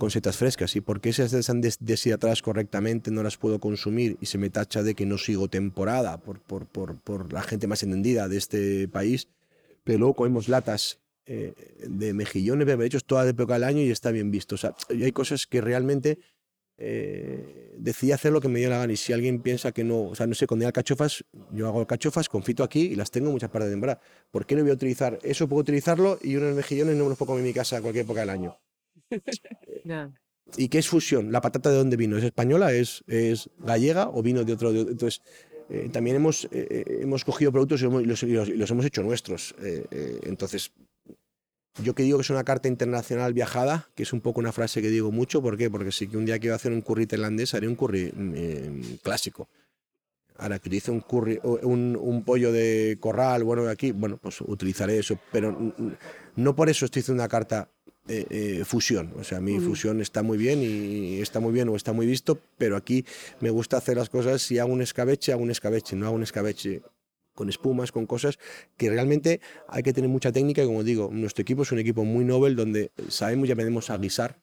C: setas frescas. Y porque esas están deshidratadas correctamente no las puedo consumir y se me tacha de que no sigo temporada por, por, por, por la gente más entendida de este país. Pero luego comemos latas eh, de mejillones, hechos toda de época del año y está bien visto. O sea, hay cosas que realmente eh, decidí hacer lo que me dio la gana. Y si alguien piensa que no, o sea, no sé, cuando hay alcachofas, yo hago alcachofas, confito aquí y las tengo muchas partes de temporada. ¿Por qué no voy a utilizar eso? Puedo utilizarlo y unos mejillones no me los puedo comer en mi casa a cualquier época del año. ¿Y qué es fusión? ¿La patata de dónde vino? ¿Es española? ¿Es, es gallega o vino de otro? entonces, eh, también hemos, eh, hemos cogido productos y los, los hemos hecho nuestros. entonces, yo que digo que es una carta internacional viajada, que es un poco una frase que digo mucho, ¿por qué? Porque si que un día quiero hacer un curry tailandés, haré un curry mm, clásico. Ahora que utilice un curry, un, un, pollo de corral, bueno, de aquí, bueno, pues utilizaré eso, pero no por eso estoy haciendo una carta eh, eh, fusión. O sea, mi fusión está muy bien y está muy bien o está muy visto, pero aquí me gusta hacer las cosas, si hago un escabeche, hago un escabeche, no hago un escabeche con espumas, con cosas que realmente hay que tener mucha técnica y como digo, nuestro equipo es un equipo muy noble donde sabemos y aprendemos a guisar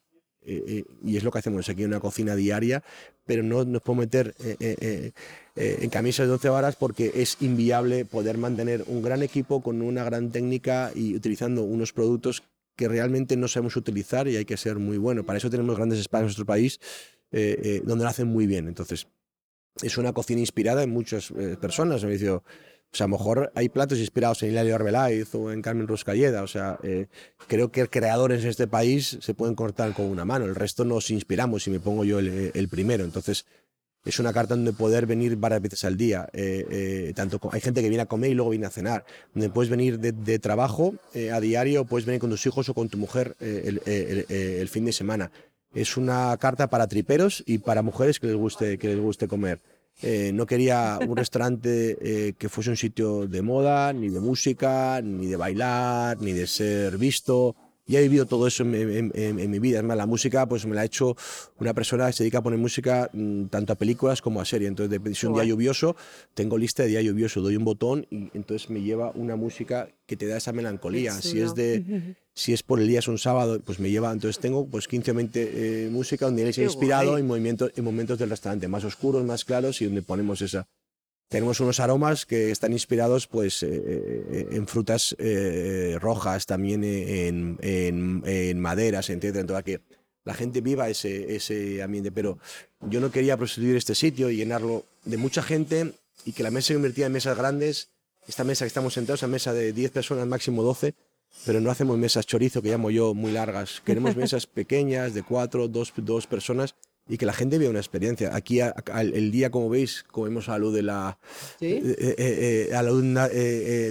C: eh, eh, y es lo que hacemos aquí en una cocina diaria, pero no nos podemos meter eh, en camisas de 12 varas porque es inviable poder mantener un gran equipo con una gran técnica y utilizando unos productos que realmente no sabemos utilizar y hay que ser muy bueno. Para eso tenemos grandes espacios en nuestro país donde lo hacen muy bien. Entonces, es una cocina inspirada en muchas personas. Me dicho, o sea, a lo mejor hay platos inspirados en Hilario Arbeláez o en Carmen Ruscalleda. O sea, eh, creo que creadores en este país se pueden cortar con una mano. El resto nos inspiramos y me pongo yo el, primero. Entonces, es una carta donde poder venir varias veces al día. Eh, eh, tanto hay gente que viene a comer y luego viene a cenar. Donde puedes venir de, trabajo a diario, puedes venir con tus hijos o con tu mujer el, el, fin de semana. Es una carta para triperos y para mujeres que les guste, que les guste comer. Eh, no quería un restaurante eh, que fuese un sitio de moda, ni de música, ni de bailar, ni de ser visto. Ya he vivido todo eso en, mi vida. Es más, la música pues me la ha hecho una persona que se dedica a poner música mm, tanto a películas como a series. Entonces, de, si un día lluvioso, tengo lista de día lluvioso, doy un botón y entonces me lleva una música que te da esa melancolía. Si es de si es por el día, es un sábado, pues me lleva, entonces tengo pues 15 o 20 eh, música donde ha inspirado en, movimientos, en momentos del restaurante, más oscuros, más claros y donde ponemos esa. tenemos unos aromas que están inspirados pues, eh, eh, en frutas eh, rojas, también en, en, en maderas, etc. Entonces, que la gente viva ese, ese ambiente. Pero yo no quería prostituir este sitio y llenarlo de mucha gente y que la mesa se convirtiera en mesas grandes. Esta mesa que estamos sentados, una mesa de 10 personas, máximo 12, pero no hacemos mesas chorizo, que llamo yo, muy largas. Queremos mesas pequeñas, de 4, 2 dos personas, y que la gente vea una experiencia. Aquí el día, como veis, comemos a luz de la,
B: ¿Sí?
C: eh, eh, eh, a la luz, na-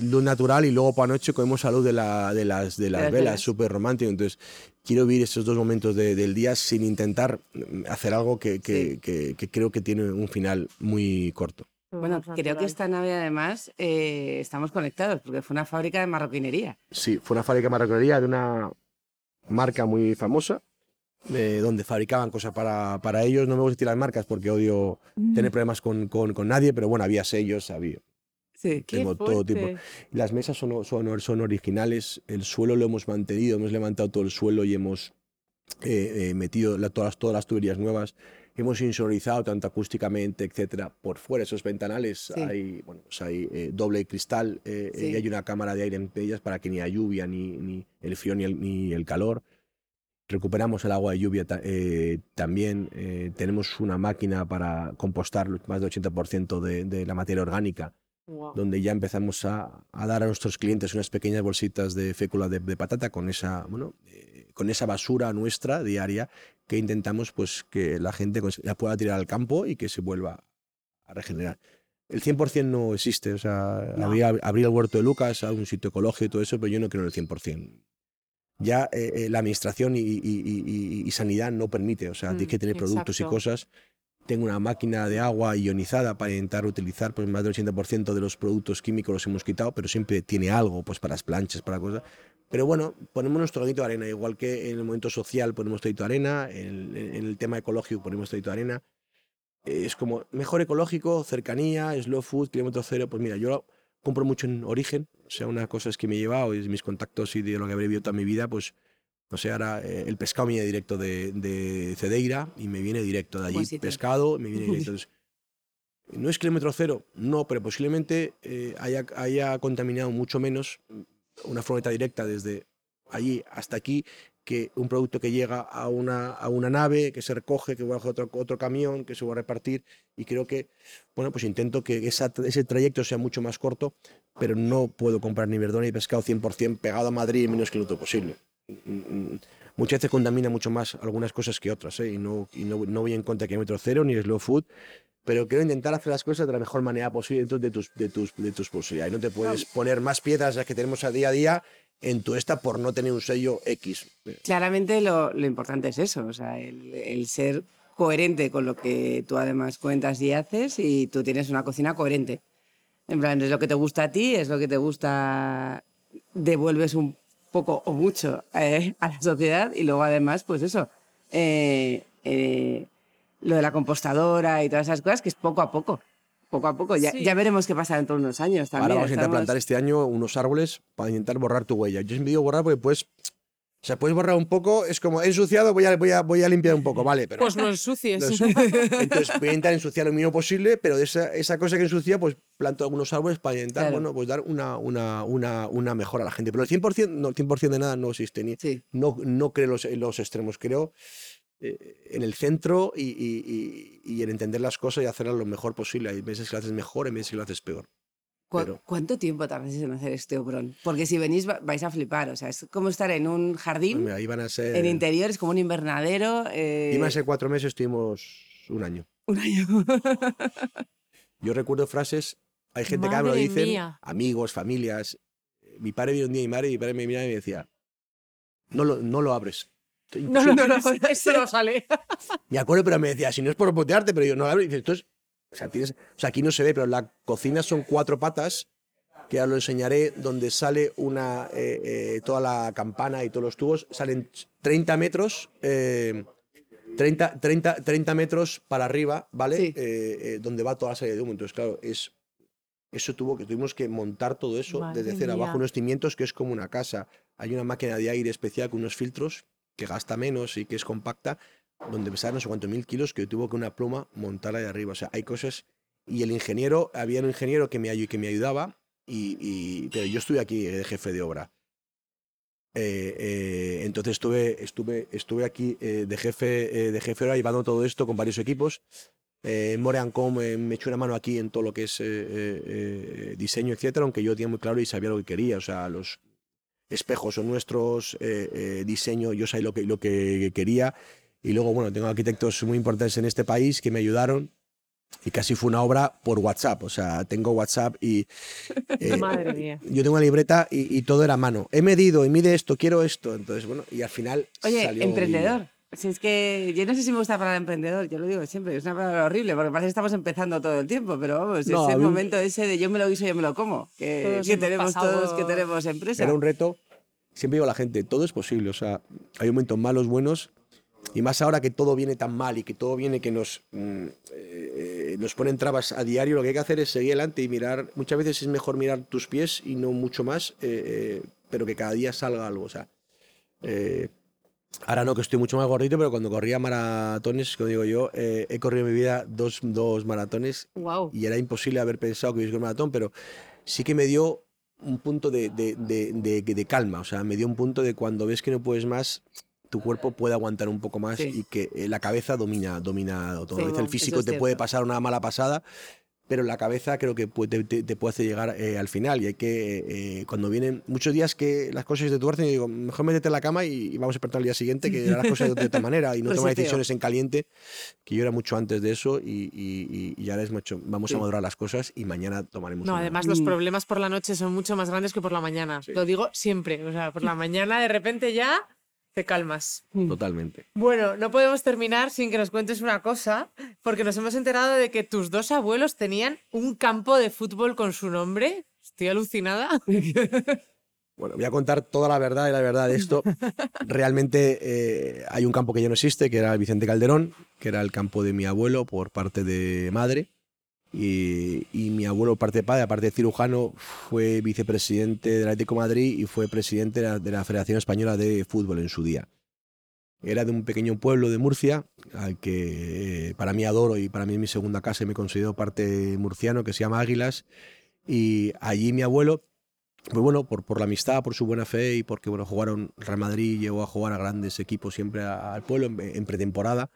C: luz natural y luego para noche comemos a luz de, la, de las, de las
B: las
C: velas, súper romántico. Entonces, quiero vivir estos dos momentos de- del día sin intentar mm, hacer algo que, que-
A: Sí.
C: que- que creo que tiene un final muy corto.
A: Bueno, creo que esta nave además eh, estamos conectados porque fue una fábrica de marroquinería.
C: Sí, fue una fábrica de marroquinería de una marca muy famosa, eh, donde fabricaban cosas para, para ellos. No me gusta decir las marcas porque odio tener problemas con, con- con nadie, pero bueno, había sellos, había.
A: Sí.
B: Qué
C: tengo todo tipo. Las mesas son, son, son originales, el suelo lo hemos mantenido, hemos levantado todo el suelo y hemos eh, eh, metido la- todas, todas las tuberías nuevas, hemos insonorizado tanto acústicamente, etcétera. Por fuera esos ventanales
A: Sí.
C: hay, bueno, pues hay eh, doble cristal eh, eh,
A: Sí.
C: y hay una cámara de aire entre ellas para que ni la lluvia, ni, ni el frío, ni el, ni el calor. Recuperamos el agua de lluvia ta- eh, también. eh, tenemos una máquina para compostar más del 80% de, de la materia orgánica
B: Guau.
C: donde ya empezamos a, a dar a nuestros clientes unas pequeñas bolsitas de fécula de, de patata con esa, bueno, eh, con esa basura nuestra diaria que intentamos pues que la gente la pueda tirar al campo y que se vuelva a regenerar. El 100% no existe, o sea,
A: No.
C: habría, habría el huerto de Lucas, un sitio ecológico y todo eso, pero yo no creo en el 100%. Ya eh, eh, la administración y, y- y- y- sanidad no permite, o sea,
B: Mm,
C: tienes que tener productos y
B: exacto.
C: cosas tengo una máquina de agua ionizada para intentar utilizar, pues más del 80% de los productos químicos los hemos quitado, pero siempre tiene algo, pues para las planchas, para cosas. Pero bueno, ponemos nuestro granito de arena, igual que en el momento social ponemos granito de arena, en, en el tema ecológico ponemos granito de arena. Es como mejor ecológico, cercanía, slow food, kilómetro cero. Pues mira, yo compro mucho en origen, o sea, una cosa es que me he llevado y mis contactos y de lo que habré vivido toda mi vida, pues no sé, ahora eh, el pescado me viene directo de, de Cedeira y me viene directo de allí.
A: Buen sitio.
C: Pescado, me viene directo. Entonces, ¿No es kilómetro cero? No, pero posiblemente eh, haya, haya contaminado mucho menos una furgoneta directa desde allí hasta aquí que un producto que llega a una, a una nave, que se recoge, que va a otro, otro camión, que se va a repartir. Y creo que, bueno, pues intento que ese trayecto sea mucho más corto, pero no puedo comprar ni verdura ni pescado 100% pegado a Madrid en menos kilómetro posible. Muchas veces contamina mucho más algunas cosas que otras, ¿eh? y, no, y no, no voy en contra de kilómetro cero ni slow food, pero quiero intentar hacer las cosas de la mejor manera posible dentro de tus, de tus, de tus posibilidades. No te puedes poner más piedras las que tenemos a día a día en tu esta por no tener un sello X.
A: Claramente lo, lo importante es eso, o sea, el, el ser coherente con lo que tú además cuentas y haces y tú tienes una cocina coherente. En plan, es lo que te gusta a ti, es lo que te gusta, devuelves un poco o mucho eh, a la sociedad y luego además, pues eso, eh, eh, lo de la compostadora y todas esas cosas, que es poco a poco. Poco a poco, ya,
B: Sí.
A: ya veremos qué pasa dentro de unos años también.
C: Ahora vamos a intentar
A: Estamos-
C: plantar este año unos árboles para intentar borrar tu huella. Yo siempre digo borrar porque puedes, o sea, puedes borrar un poco, es como he ensuciado, voy a, voy a, voy a limpiar un poco, vale, pero...
B: Pues no ensucies.
C: Lo ensucio. Entonces voy a intentar ensuciar lo mínimo posible, pero de esa, esa cosa que ensucia, pues planto algunos árboles para intentar,
A: Claro.
C: bueno, pues dar una, una, una, una mejora a la gente. Pero el 100%, no, el 100 de nada no existe. Ni,
A: Sí.
C: no, no creo en los, los extremos, creo en el centro y, y- y- y en entender las cosas y hacerlas lo mejor posible. Hay veces que lo haces mejor, hay veces que lo haces peor.
A: ¿Cu-
C: Pero-
A: ¿Cuánto tiempo tardáis en hacer este obrón? Porque si venís va- vais a flipar, o sea, es como estar en un jardín,
C: mira, iban a ser,
A: en interior, es como un invernadero. eh,
C: iban a ser cuatro meses, estuvimos un año.
A: un año.
C: Yo recuerdo frases, hay gente que me lo
B: Madre
C: dicen,
B: mía.
C: amigos, familias. Mi padre vino un día y mi madre, y mi padre me miraba y me decía, no lo, no lo abres.
B: No, no, no, no, esto no sale.
C: Me acuerdo, pero me decía, si no es por botearte, pero yo no abro. Y dices, entonces, o sea, tienes, o sea, aquí no se ve, pero la cocina son cuatro patas, que ahora lo enseñaré, donde sale una, eh, eh, toda la campana y todos los tubos, salen 30 metros, eh, 30, 30, 30 metros para arriba, ¿vale?
A: Sí.
C: Eh, donde va toda la salida de humo. Entonces, claro, es, eso tuvo que, tuvimos que montar todo eso
B: Madre
C: desde cero, abajo unos cimientos que es como una casa. Hay una máquina de aire especial con unos filtros que gasta menos y que es compacta, donde pesaba no sé cuántos mil kilos que tuvo que una pluma montarla de arriba. O sea, hay cosas y el ingeniero, había un ingeniero que me, que me ayudaba, y, pero yo estuve aquí de jefe de obra. Eh, eh, entonces estuve, estuve, estuve aquí eh, de jefe de jefe de obra llevando todo esto con varios equipos. Eh, Moreancom me echó una mano aquí en todo lo que es diseño, etcétera, aunque yo tenía muy claro y sabía lo que quería. O sea, los espejos son nuestros, eh, eh, diseño, yo sabía lo que, lo que quería. Y luego, bueno, tengo arquitectos muy importantes en este país que me ayudaron. Y casi fue una obra por WhatsApp. O sea, tengo WhatsApp y. eh,
B: Madre mía.
C: yo tengo una libreta y, y todo era a mano. He medido y mide esto, quiero esto. Entonces, bueno, y al final.
A: Oye,
C: salió
A: emprendedor. Si es que yo no sé si me gusta la palabra emprendedor, yo lo digo siempre, es una palabra horrible, porque parece que estamos empezando todo el tiempo, pero vamos,
C: No,
A: es
C: a
A: el
C: mí-
A: momento ese de yo me lo guiso, yo me lo como, que, tenemos
B: pasado-
A: todos, que tenemos empresa.
C: Era un reto. Siempre digo a la gente, todo es posible. O sea, hay momentos malos, buenos. Y más ahora que todo viene tan mal y que todo viene que nos, mm, eh, nos ponen trabas a diario, lo que hay que hacer es seguir adelante y mirar. Muchas veces es mejor mirar tus pies y no mucho más, eh, eh, pero que cada día salga algo. O sea, eh, ahora no, que estoy mucho más gordito, pero cuando corría maratones, como digo yo, eh, he corrido en mi vida dos, dos maratones
B: Wow.
C: y era imposible haber pensado que hubiese un maratón, pero sí que me dio un punto de, de- de- de- calma, o sea, me dio un punto de cuando ves que no puedes más, tu cuerpo puede aguantar un poco más
A: Sí.
C: y que eh, la cabeza domina, domina todo.
A: Sí,
C: a veces el físico
A: es
C: te puede pasar una mala pasada, pero la cabeza creo que puede- te, te puede hacer llegar eh, al final y hay que, eh, cuando vienen muchos días que las cosas te tuercen, yo digo, mejor métete en la cama y, y vamos a despertar al día siguiente que las cosas de otra manera y no tomar
A: Reseteo.
C: decisiones en caliente, que yo era mucho antes de eso y, y, y- y ahora es mucho, vamos
A: Sí.
C: a madurar las cosas y mañana tomaremos
B: No,
C: una-
B: además los problemas por la noche son mucho más grandes que por la mañana.
C: Sí.
B: Lo digo siempre. O sea, por la mañana de repente ya te calmas.
C: Totalmente.
B: Bueno, no podemos terminar sin que nos cuentes una cosa, porque nos hemos enterado de que tus dos abuelos tenían un campo de fútbol con su nombre. Estoy alucinada.
C: Bueno, voy a contar toda la verdad y la verdad de esto. Realmente eh, hay un campo que ya no existe, que era el Vicente Calderón, que era el campo de mi abuelo por parte de madre. Y, y mi abuelo, parte de padre, aparte de cirujano, fue vicepresidente del Atlético de Madrid y fue presidente de la, de la Federación Española de Fútbol en su día. Era de un pequeño pueblo de Murcia, al que eh, para mí adoro y para mí es mi segunda casa y me considero parte murciano, que se llama Águilas. Y allí mi abuelo pues bueno, por, por la amistad, por su buena fe y porque bueno, jugaron Real Madrid, llegó a jugar a grandes equipos siempre al pueblo en, en pretemporada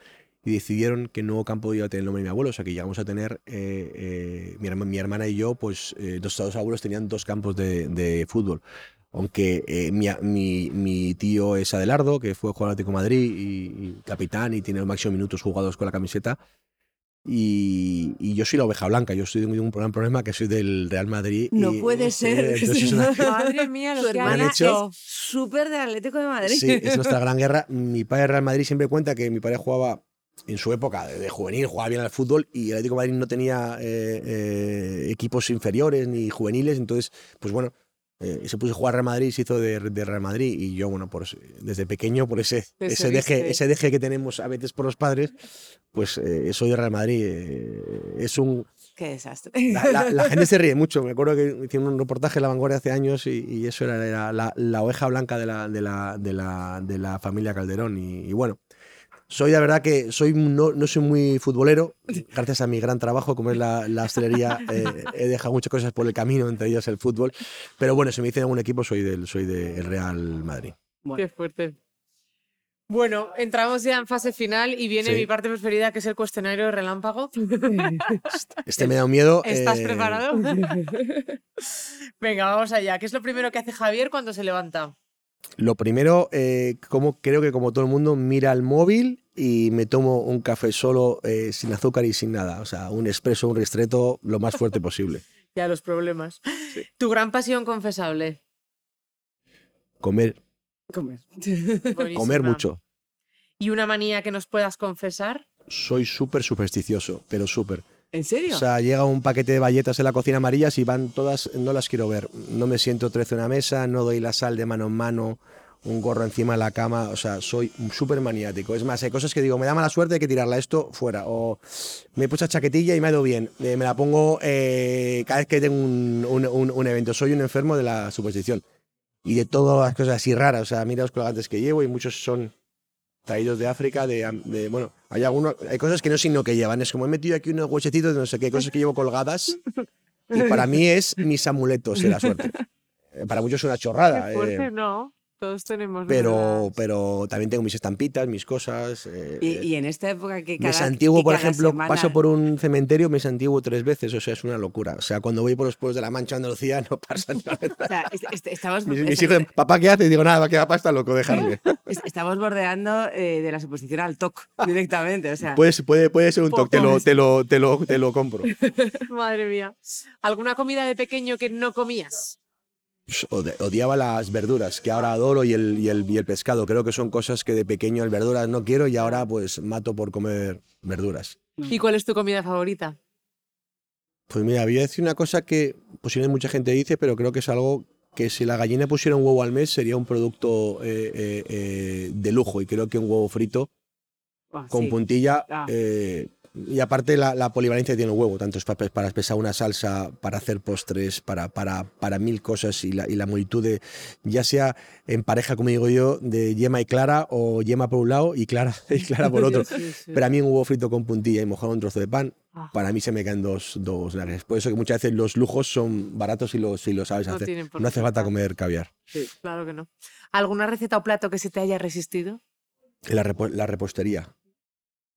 C: y decidieron que el nuevo campo iba a tener el nombre de mi abuelo, o sea que llegamos a tener, eh, eh, mi, herma- mi hermana y yo, pues eh, dos, dos abuelos tenían dos campos de, de fútbol. Aunque eh, mi, mi, mi tío es Adelardo, que fue jugador de Atlético de Madrid y, y capitán y tiene los máximos minutos jugados con la camiseta. Y, y yo soy la oveja blanca, yo soy de un gran problema que soy del Real Madrid.
A: No
C: y-
A: puede ser.
C: entonces es una-
B: Madre mía, lo que
C: han hecho.
A: súper de Atlético de Madrid.
C: Sí, es nuestra gran guerra. Mi padre Real Madrid siempre cuenta que mi padre jugaba en su época de, de juvenil, jugaba bien al fútbol y el Atlético de Madrid no tenía eh, eh, equipos inferiores ni juveniles, entonces, pues bueno, eh, se puso a jugar Real Madrid y se hizo de, de Real Madrid y yo, bueno, por, ese- desde pequeño, por ese, ese, deje, ese deje que tenemos a veces por los padres, pues eh, soy de Real Madrid. eh, es un,
A: Qué desastre.
C: la, la- la gente se ríe mucho. Me acuerdo que hicieron un reportaje en La Vanguardia hace años y, y eso era, era la, la oveja blanca de la, de la, de la, de la familia Calderón. Y, y bueno, soy la verdad que soy no, no soy muy futbolero. Gracias a mi gran trabajo, como es la, la hostelería, eh, he dejado muchas cosas por el camino, entre ellas el fútbol. Pero bueno, si me dicen algún equipo, soy del, soy del Real Madrid.
B: Qué fuerte. Bueno, entramos ya en fase final y viene
C: Sí.
B: mi parte preferida, que es el cuestionario de relámpago.
C: Este me da un miedo.
B: ¿Estás
C: eh,
B: preparado? Venga, vamos allá. ¿Qué es lo primero que hace Javier cuando se levanta?
C: Lo primero, eh, como creo que como todo el mundo, mira el móvil y me tomo un café solo, eh, sin azúcar y sin nada. O sea, un expreso, un ristreto, lo más fuerte posible.
B: Ya los problemas. Tu gran pasión confesable.
C: Comer,
A: Comer.
C: comer mucho.
B: ¿Y una manía que nos puedas confesar?
C: Soy súper supersticioso, pero súper.
A: ¿En serio?
C: O sea, llega un paquete de bayetas en la cocina amarillas y van todas, no las quiero ver. No me siento trece en una mesa, no doy la sal de mano en mano, un gorro encima de la cama. O sea, soy súper maniático. Es más, hay cosas que digo, me da mala suerte, hay que tirarla esto fuera. O me puesto chaquetilla y me ha ido bien. Eh, me la pongo eh, cada vez que tengo un, un- un- un evento. Soy un enfermo de la superstición. Y de todas las cosas así raras. O sea, mira los colgantes que llevo y muchos son traídos de África, de, de- bueno, hay algunos, hay cosas que no sino que llevan, es como he metido aquí unos huesecitos de no sé qué, cosas que llevo colgadas y para mí es mis amuletos de la suerte. Eh, Para muchos es una chorrada,
B: Qué
C: eh,
B: fuerte, no. Todos tenemos.
C: pero,
B: nuestras-
C: pero también tengo mis estampitas, mis cosas. eh,
A: Y,
C: eh,
A: y en esta época que cada,
C: me santiguo, por ejemplo,
A: semana-
C: paso por un cementerio, me santiguo tres veces, o sea, es una locura. O sea, cuando voy por los pueblos de la Mancha, Andalucía, no pasa nada.
A: O sea, est- est- estamos,
C: Mis, mis hijos, papá, ¿qué haces? Digo, nada, que papá está loco, dejarme.
A: est- estamos bordeando eh, de la suposición al TOC directamente. O sea,
C: Puede, puede, puede ser un toque, te lo, te, lo, te, lo, te lo compro.
B: Madre mía. ¿Alguna comida de pequeño que no comías?
C: Pues, odi- Odiaba las verduras, que ahora adoro, y el, y, el, y el pescado. Creo que son cosas que de pequeño el verduras no quiero y ahora pues mato por comer verduras.
B: ¿Y cuál es tu comida favorita?
C: Pues mira, voy a decir una cosa que posiblemente mucha gente dice, pero creo que es algo que si la gallina pusiera un huevo al mes sería un producto eh, eh, eh, de lujo y creo que un huevo frito
A: ah,
C: con
A: sí.
C: puntilla
A: Ah.
C: Y aparte la, la polivalencia tiene el huevo, tanto es para, para espesar una salsa, para hacer postres, para, para, para mil cosas y la, y la multitud de, ya sea en pareja, como digo yo, de yema y clara o yema por un lado y clara, y clara por otro.
B: Sí, sí.
C: Pero a mí un huevo frito con puntilla y mojado un trozo de pan,
B: Ah.
C: para mí se me caen dos, dos narices. Por eso que muchas veces los lujos son baratos si lo, si lo sabes
B: No
C: hacer. No hace falta comer caviar.
B: Claro que no. ¿Alguna receta o plato que se te haya resistido?
C: La, repo- la repostería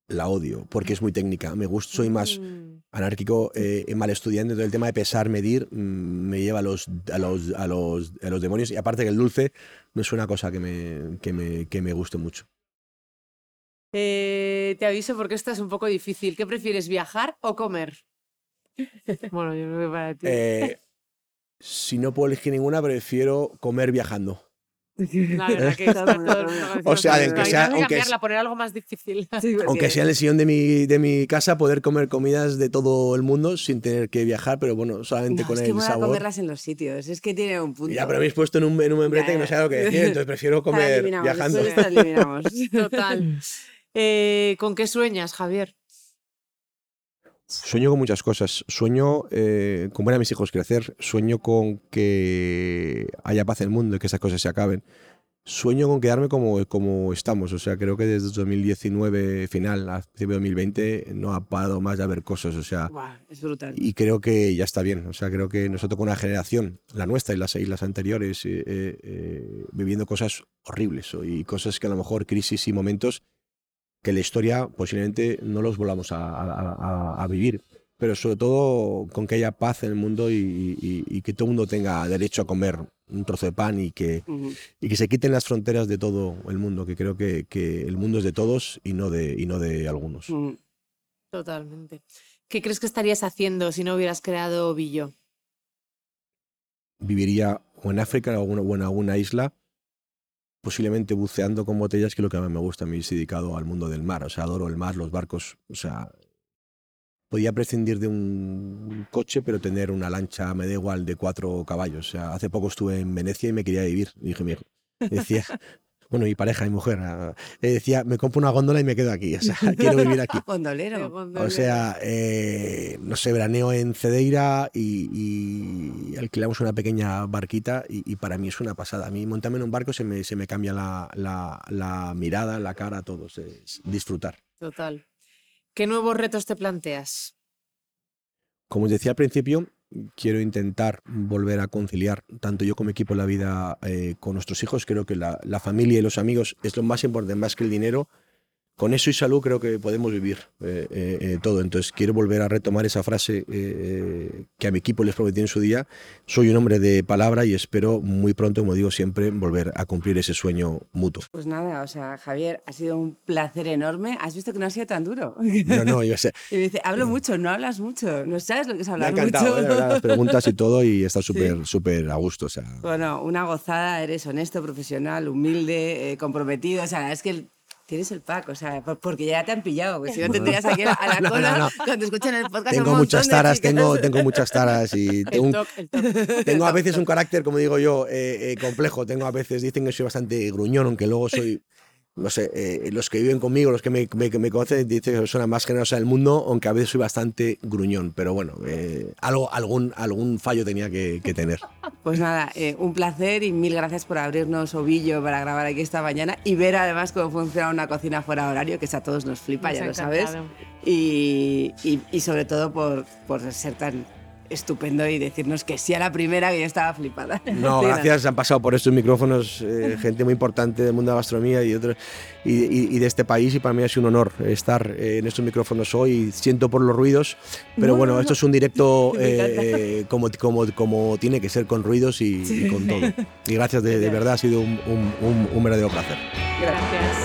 C: la odio porque es muy técnica. Me gusta, soy más
B: Mm.
C: anárquico, eh, mal estudiante. Entonces el tema de pesar, medir, mm, me lleva a los, a, los, a, los, a los demonios. Y aparte que el dulce no es una cosa que me, que me, que me guste mucho.
B: Eh, te aviso porque esta es un poco difícil. ¿Qué prefieres, viajar o comer? bueno, yo creo que para ti.
C: Eh, si no puedo elegir ninguna, prefiero comer viajando.
B: La verdad que está todo-
C: O sea,
B: Venga,
C: aunque sea- aunque
B: cambiarla, poner algo más difícil.
A: Sí,
C: Aunque sea en el sillón de mi, de mi casa, poder comer comidas de todo el mundo sin tener que viajar, pero bueno, solamente
A: No,
C: con
A: es que
C: el
A: mola
C: sabor.
A: comerlas en los sitios. Es que tiene un punto.
C: Ya, pero me habéis puesto en un, en un membrete
A: Ya,
C: y no sé lo que decir, entonces prefiero comer viajando.
B: Total. Eh, ¿Con qué sueñas, Javier?
C: Sueño con muchas cosas. Sueño eh, con ver a mis hijos crecer. Sueño con que haya paz en el mundo y que esas cosas se acaben. Sueño con quedarme como, como estamos. O sea, creo que desde 2019 final a principio de 2020 no ha parado más de haber cosas. O sea,
A: Buah, es brutal.
C: y creo que ya está bien. O sea, creo que nosotros con una generación, la nuestra y las, y las anteriores, eh, eh, viviendo cosas horribles y cosas que a lo mejor crisis y momentos que la historia posiblemente no los volvamos a, a- a- a vivir. Pero sobre todo con que haya paz en el mundo y, y- y que todo el mundo tenga derecho a comer un trozo de pan y que, y que se quiten las fronteras de todo el mundo, que creo que, que el mundo es de todos y no de, y no de algunos.
B: Totalmente. ¿Qué crees que estarías haciendo si no hubieras creado Billo?
C: viviría o en África o en alguna, o en alguna isla, posiblemente buceando con botellas, que es lo que más me gusta. Me he dedicado al mundo del mar, o sea, adoro el mar, los barcos, o sea, podía prescindir de un coche, pero tener una lancha me da igual de cuatro caballos. O sea, hace poco estuve en Venecia y me quería vivir, dije, mi hijo, decía, bueno, mi pareja, mi mujer, eh, decía, me compro una góndola y me quedo aquí, o sea, quiero vivir aquí.
A: Gondolero.
C: O sea, eh, no sé, veraneo en Cedeira y, y alquilamos una pequeña barquita y, y para mí es una pasada. A mí montarme en un barco se me, se me cambia la, la- la mirada, la cara, todo. Es disfrutar.
B: Total. ¿Qué nuevos retos te planteas?
C: Como os decía al principio, quiero intentar volver a conciliar tanto yo como equipo la vida eh, con nuestros hijos. Creo que la, la familia y los amigos es lo más importante, más que el dinero. Con eso y salud creo que podemos vivir eh, eh, eh, todo. Entonces quiero volver a retomar esa frase eh, eh, que a mi equipo les prometí en su día. Soy un hombre de palabra y espero muy pronto, como digo siempre, volver a cumplir ese sueño mutuo.
A: Pues nada, o sea, Javier, ha sido un placer enorme. Has visto que no ha sido tan duro.
C: No, no, yo sé.
A: Y me dice, hablo mucho, no hablas mucho, no sabes lo que es
C: Me ha
A: hablar
C: encantado
A: mucho.
C: eh, las preguntas y todo y está súper, súper a gusto. O sea,
A: Bueno, una gozada, eres honesto, profesional, humilde, comprometido, o sea, es que tienes el pack, o sea, por- porque ya te han pillado, porque si no tendrías aquí a la cola
C: no, no.
A: cuando escuchan el podcast.
C: tengo muchas taras, tengo, tengo muchas taras y
B: toc, toc.
C: Tengo a veces un carácter, como digo yo, eh, eh, complejo. Tengo a veces, dicen que soy bastante gruñón, aunque luego soy no sé, eh, los que viven conmigo, los que me, me, me conocen, dicen que soy la persona más generosa del mundo, aunque a veces soy bastante gruñón, pero bueno, eh, algo, algún, algún fallo tenía que, que tener.
A: Pues nada, eh, un placer y mil gracias por abrirnos ovillo para grabar aquí esta mañana y ver además cómo funciona una cocina fuera de horario, que a todos nos flipa,
B: Nos
A: ya lo sabes. Y, y- y sobre todo por, por ser tan estupendo y decirnos que sí a la primera, que yo estaba flipada.
C: No,
A: Sí,
C: gracias. Han pasado por estos micrófonos eh, gente muy importante del mundo de la gastronomía y, otros, y, y- y de este país y para mí sido un honor estar eh, en estos micrófonos hoy. Siento por los ruidos, pero
A: No,
C: bueno,
A: no,
C: esto
A: no.
C: es un directo eh, como, como, como tiene que ser, con ruidos y, y con todo. Y gracias, de, de verdad, ha sido un, un, un- un verdadero placer.
B: Gracias.